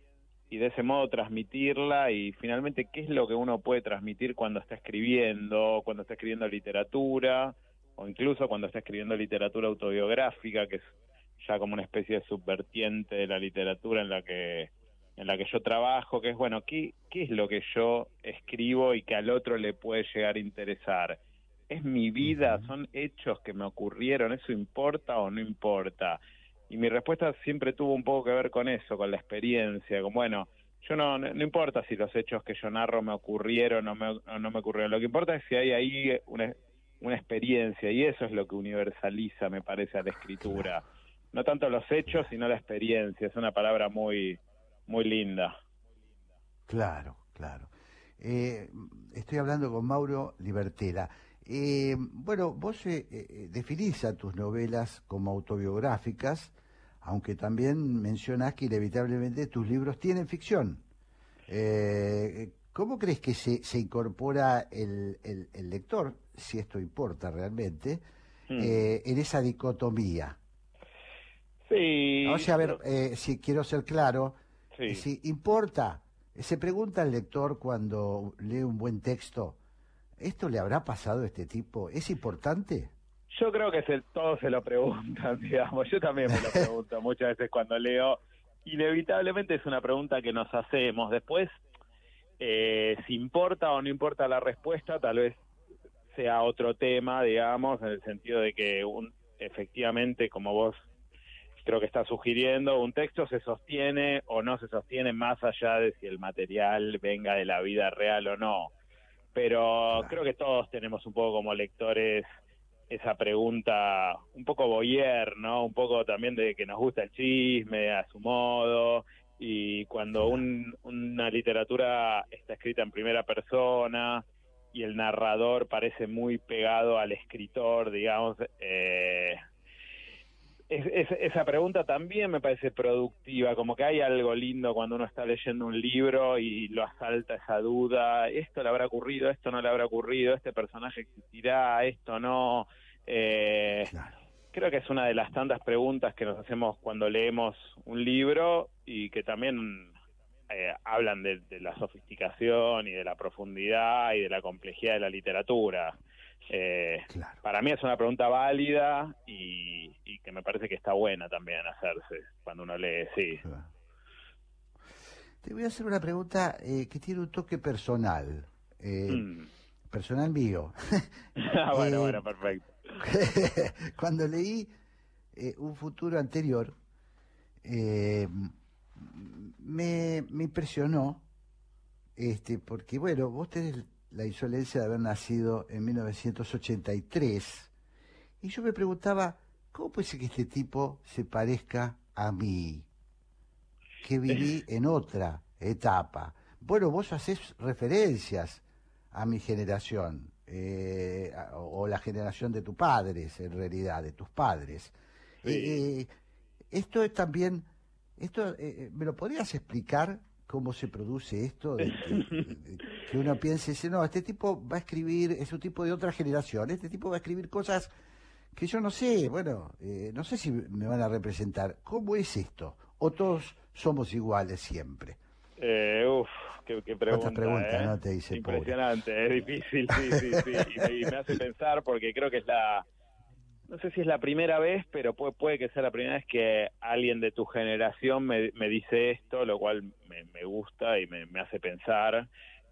[SPEAKER 12] y de ese modo transmitirla y finalmente qué es lo que uno puede transmitir cuando está escribiendo, cuando está escribiendo literatura o incluso cuando está escribiendo literatura autobiográfica, que es ya como una especie de subvertiente de la literatura en la que en la que yo trabajo, que es bueno, ¿qué, qué es lo que yo escribo y que al otro le puede llegar a interesar? ¿Es mi vida? ¿Son hechos que me ocurrieron? ¿Eso importa o no importa? Y mi respuesta siempre tuvo un poco que ver con eso, con la experiencia, con bueno, yo no, no, importa si los hechos que yo narro me ocurrieron o, me, o no me ocurrieron, lo que importa es si hay ahí una, una experiencia y eso es lo que universaliza, me parece, a la escritura. No tanto los hechos, sino la experiencia, es una palabra muy, muy linda.
[SPEAKER 1] Claro, claro. Eh, estoy hablando con Mauro Libertela. Eh, bueno, vos eh, eh, definís a tus novelas como autobiográficas, aunque también mencionás que inevitablemente tus libros tienen ficción. Eh, ¿Cómo crees que se, se incorpora el, el- el lector, si esto importa realmente,
[SPEAKER 12] Hmm.
[SPEAKER 1] eh, en esa dicotomía?
[SPEAKER 12] Sí.
[SPEAKER 1] O sea, a ver, eh, si quiero ser claro,
[SPEAKER 12] Sí.
[SPEAKER 1] si importa, se pregunta al lector cuando lee un buen texto, ¿esto le habrá pasado a este tipo? ¿Es importante?
[SPEAKER 12] Yo creo que se, todos se lo preguntan, digamos. Yo también me lo pregunto muchas veces cuando leo. Inevitablemente es una pregunta que nos hacemos. Después, eh, si importa o no importa la respuesta, tal vez sea otro tema, digamos, en el sentido de que un, efectivamente, como vos creo que está sugiriendo, un texto se sostiene o no se sostiene más allá de si el material venga de la vida real o no. Pero creo que todos tenemos un poco como lectores esa pregunta un poco boyer, ¿no? Un poco también de que nos gusta el chisme a su modo. Y cuando un- una literatura está escrita en primera persona y el narrador parece muy pegado al escritor, digamos, eh, es- es- esa pregunta también me parece productiva, como que hay algo lindo cuando uno está leyendo un libro y lo asalta esa duda, esto le habrá ocurrido, esto no le habrá ocurrido, este personaje existirá, esto no. Eh, Creo que es una de las tantas preguntas que nos hacemos cuando leemos un libro y que también eh, hablan de, de la sofisticación y de la profundidad y de la complejidad de la literatura. Eh, Para mí es una pregunta válida y, y que me parece que está buena también hacerse cuando uno lee, sí.
[SPEAKER 1] Te voy a hacer una pregunta eh, que tiene un toque personal. eh,
[SPEAKER 12] Mm.
[SPEAKER 1] Personal mío.
[SPEAKER 12] Ah, bueno, bueno, perfecto.
[SPEAKER 1] Cuando leí un futuro anterior, me, me impresionó, este, porque bueno, vos tenés la insolencia de haber nacido en 1983, y yo me preguntaba, ¿cómo puede ser que este tipo se parezca a mí, que viví en otra etapa? Bueno, vos haces referencias a mi generación, eh, o la generación de tus padres, en realidad, de tus padres. Eh, eh, esto es también, esto, eh, ¿me lo podrías explicar cómo se produce esto? De que, de que uno piense, dice, no, este tipo va a escribir, es un tipo de otra generación, este tipo va a escribir cosas que yo no sé, bueno, eh, no sé si me van a representar. ¿Cómo es esto? ¿O todos somos iguales siempre?
[SPEAKER 12] Eh, uf, qué, qué pregunta.
[SPEAKER 1] ¿Cuántas preguntas,
[SPEAKER 12] eh?
[SPEAKER 1] no? Te dice pobre.
[SPEAKER 12] Impresionante, es difícil, sí, sí, sí. Y me, y me hace pensar porque creo que es la. No sé si es la primera vez, pero puede, puede que sea la primera vez que alguien de tu generación me, me dice esto, lo cual me, me gusta y me, hace pensar.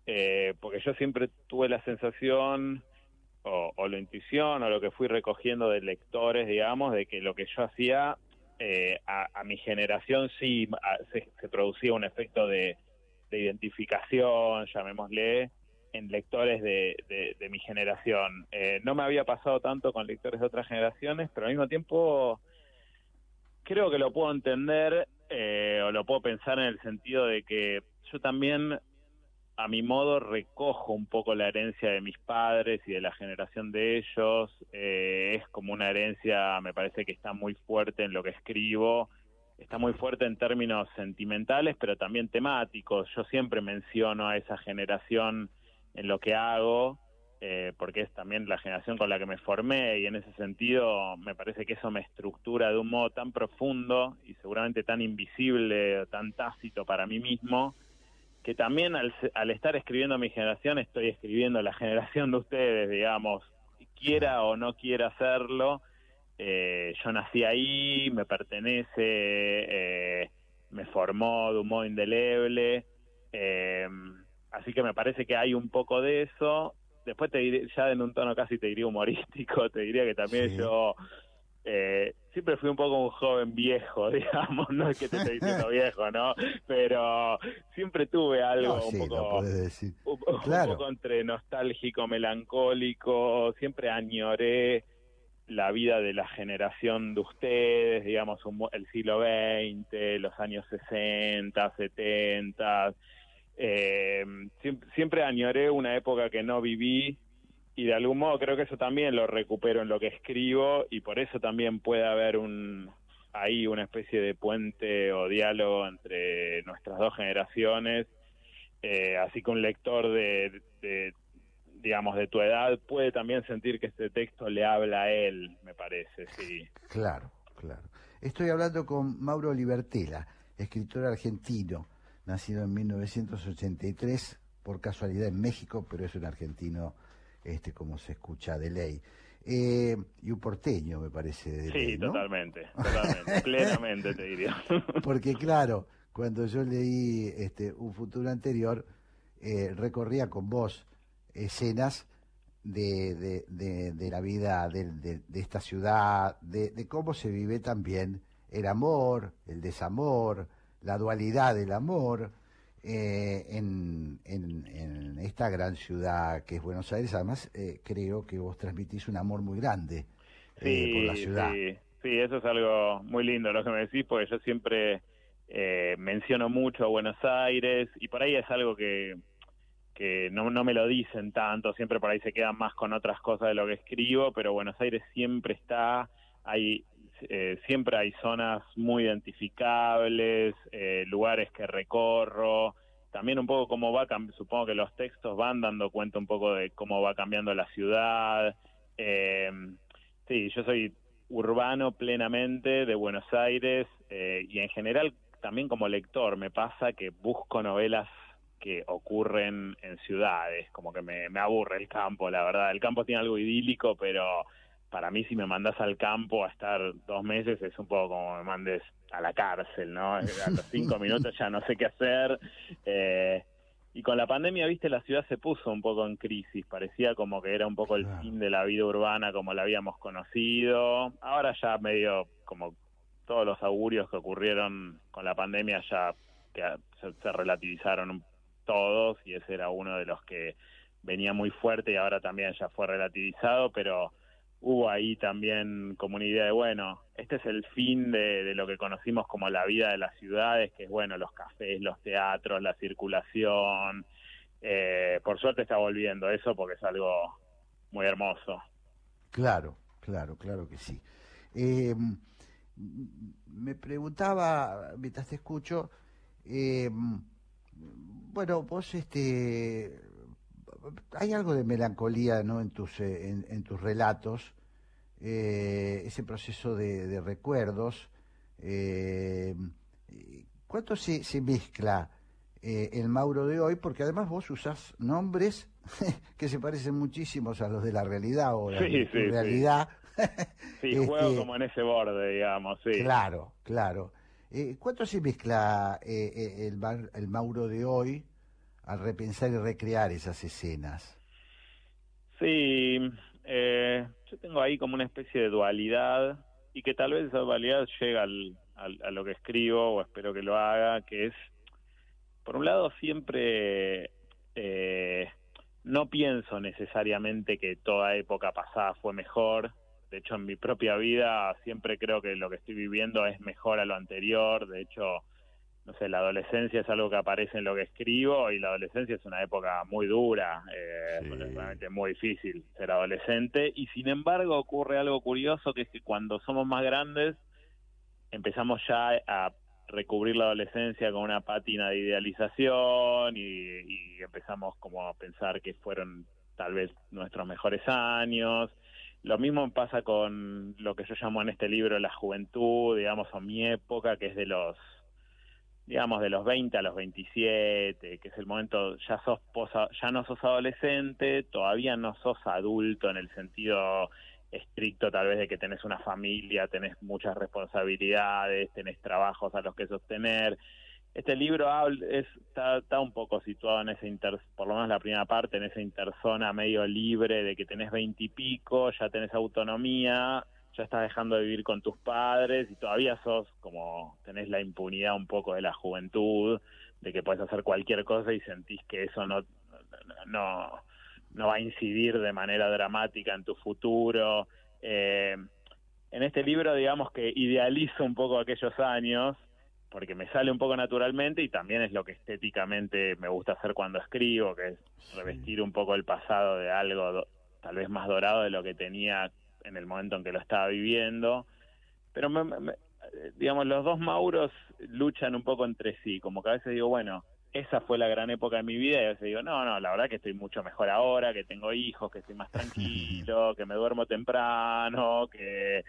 [SPEAKER 12] Eh, porque yo siempre tuve la sensación, o, o la intuición, o lo que fui recogiendo de lectores, digamos, de que lo que yo hacía eh, a, a mi generación sí a- se, se producía un efecto de, de identificación, llamémosle, en lectores de, mi generación. Eh, no me había pasado tanto con lectores de otras generaciones, pero al mismo tiempo creo que lo puedo entender eh, o lo puedo pensar en el sentido de que yo también a mi modo recojo un poco la herencia de mis padres y de la generación de ellos. Eh, es como una herencia, me parece que está muy fuerte en lo que escribo, está muy fuerte en términos sentimentales, pero también temáticos. Yo siempre menciono a esa generación en lo que hago, eh, porque es también la generación con la que me formé y en ese sentido me parece que eso me estructura de un modo tan profundo y seguramente tan invisible tan tácito para mí mismo que también al, al estar escribiendo mi generación estoy escribiendo la generación de ustedes, digamos, quiera o no quiera hacerlo, eh, yo nací ahí, me pertenece, eh, me formó de un modo indeleble, así que me parece que hay un poco de eso. Después te diré, ya en un tono casi te diría humorístico, te diría que también yo eh, siempre fui un poco un joven viejo, digamos, no es que te estoy diciendo viejo, ¿no? Pero siempre tuve algo
[SPEAKER 1] No, sí,
[SPEAKER 12] un
[SPEAKER 1] lo
[SPEAKER 12] poco
[SPEAKER 1] decir.
[SPEAKER 12] un, un
[SPEAKER 1] Claro.
[SPEAKER 12] poco entre nostálgico, melancólico, siempre añoré la vida de la generación de ustedes, digamos, un el siglo XX, los años 60, 70. Eh, siempre, siempre añoré una época que no viví y de algún modo creo que eso también lo recupero en lo que escribo y por eso también puede haber un ahí una especie de puente o diálogo entre nuestras dos generaciones. Eh, así que un lector de, de, digamos de tu edad puede también sentir que este texto le habla a él me parece sí.
[SPEAKER 1] Claro, claro. Estoy hablando con Mauro Libertela, escritor argentino, nacido en 1983, por casualidad en México, pero es un argentino, este, como se escucha de ley. Eh, y un porteño, me parece. de
[SPEAKER 12] Sí,
[SPEAKER 1] ley, ¿no?
[SPEAKER 12] totalmente, totalmente, plenamente te diría.
[SPEAKER 1] Porque claro, cuando yo leí este un futuro anterior, eh, recorría con vos escenas de, de, de- de la vida de, esta ciudad, de cómo se vive también el amor, el desamor, la dualidad del amor eh, en, en- en esta gran ciudad que es Buenos Aires. Además, eh, creo que vos transmitís un amor muy grande eh, por la ciudad.
[SPEAKER 12] Sí, sí, eso es algo muy lindo lo que me decís, porque yo siempre eh, menciono mucho a Buenos Aires y por ahí es algo que, que no, no me lo dicen tanto, siempre por ahí se quedan más con otras cosas de lo que escribo, pero Buenos Aires siempre está, hay eh, siempre hay zonas muy identificables, eh, lugares que recorro, también un poco cómo va, supongo que los textos van dando cuenta un poco de cómo va cambiando la ciudad. Eh, sí, yo soy urbano plenamente de Buenos Aires eh, y en general también como lector me pasa que busco novelas que ocurren en ciudades, como que me aburre el campo, la verdad. El campo tiene algo idílico, pero para mí si me mandas al campo a estar dos meses es un poco como me mandes a la cárcel, ¿no? A los cinco minutos ya no sé qué hacer. Eh, y con la pandemia, viste, la ciudad se puso un poco en crisis, parecía como que era un poco el fin de la vida urbana como la habíamos conocido. Ahora ya medio como todos los augurios que ocurrieron con la pandemia ya que se, se relativizaron todos y ese era uno de los que venía muy fuerte y ahora también ya fue relativizado, pero hubo ahí también como una idea de, bueno, este es el fin de, de lo que conocimos como la vida de las ciudades, que es, bueno, los cafés, los teatros, la circulación. Eh, por suerte está volviendo eso porque es algo muy hermoso.
[SPEAKER 1] Claro, claro, claro que sí. Eh, me preguntaba, mientras te escucho, eh, bueno, vos este, hay algo de melancolía, ¿no? En tus, eh, en, en tus relatos, eh, ese proceso de, de recuerdos. Eh, ¿Cuánto se, se mezcla eh, el Mauro de hoy? Porque además vos usás nombres que se parecen muchísimos a los de la realidad o la
[SPEAKER 12] Sí, sí, sí.
[SPEAKER 1] realidad.
[SPEAKER 12] Sí, juego
[SPEAKER 1] Este,
[SPEAKER 12] como en ese borde, digamos, sí.
[SPEAKER 1] Claro, claro. Eh, ¿Cuánto se mezcla eh, el, el Mauro de hoy al repensar y recrear esas escenas?
[SPEAKER 12] Sí, eh, yo tengo ahí como una especie de dualidad y que tal vez esa dualidad llega al, al- a lo que escribo o espero que lo haga, que es, por un lado, siempre eh, no pienso necesariamente que toda época pasada fue mejor. De hecho, en mi propia vida siempre creo que lo que estoy viviendo es mejor a lo anterior. De hecho, no sé, la adolescencia es algo que aparece en lo que escribo y la adolescencia es una época muy dura, eh, realmente muy difícil ser adolescente y sin embargo ocurre algo curioso que es que cuando somos más grandes empezamos ya a recubrir la adolescencia con una pátina de idealización y, y empezamos como a pensar que fueron tal vez nuestros mejores años. Lo mismo pasa con lo que yo llamo en este libro la juventud, digamos, o mi época, que es de los digamos de los 20 a los 27, que es el momento ya sos posa- ya no sos adolescente, todavía no sos adulto en el sentido estricto tal vez de que tenés una familia, tenés muchas responsabilidades, tenés trabajos a los que sostener. Este libro habla- es, está, está un poco situado en ese inter, por lo menos la primera parte, en esa interzona medio libre de que tenés veintipico, ya tenés autonomía, ya estás dejando de vivir con tus padres y todavía sos como tenés la impunidad un poco de la juventud, de que puedes hacer cualquier cosa y sentís que eso no, no, no va a incidir de manera dramática en tu futuro. Eh, en este libro, digamos que idealizo un poco aquellos años, porque me sale un poco naturalmente y también es lo que estéticamente me gusta hacer cuando escribo, que es revestir un poco el pasado de algo tal vez más dorado de lo que tenía en el momento en que lo estaba viviendo. Pero, me- digamos, los dos Mauros luchan un poco entre sí, como que a veces digo, bueno, esa fue la gran época de mi vida y a veces digo, no, no, la verdad que estoy mucho mejor ahora, que tengo hijos, que estoy más tranquilo, que me duermo temprano, que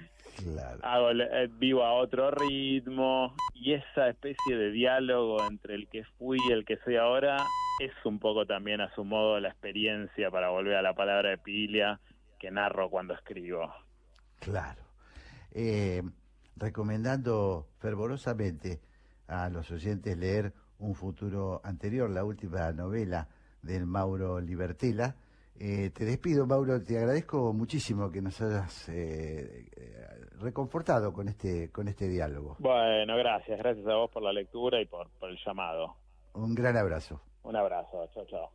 [SPEAKER 12] hago el- eh, vivo a otro ritmo y esa especie de diálogo entre el que fui y el que soy ahora es un poco también a su modo la experiencia para volver a la palabra de Pilia que narro cuando escribo.
[SPEAKER 1] Claro. Eh, recomendando fervorosamente a los oyentes leer Un futuro anterior, la última novela del Mauro Libertela. Eh, te despido, Mauro, te agradezco muchísimo que nos hayas eh, reconfortado con este, con este diálogo.
[SPEAKER 12] Bueno, gracias, gracias a vos por la lectura y por, por el llamado.
[SPEAKER 1] Un gran abrazo.
[SPEAKER 12] Un abrazo, chao, chao.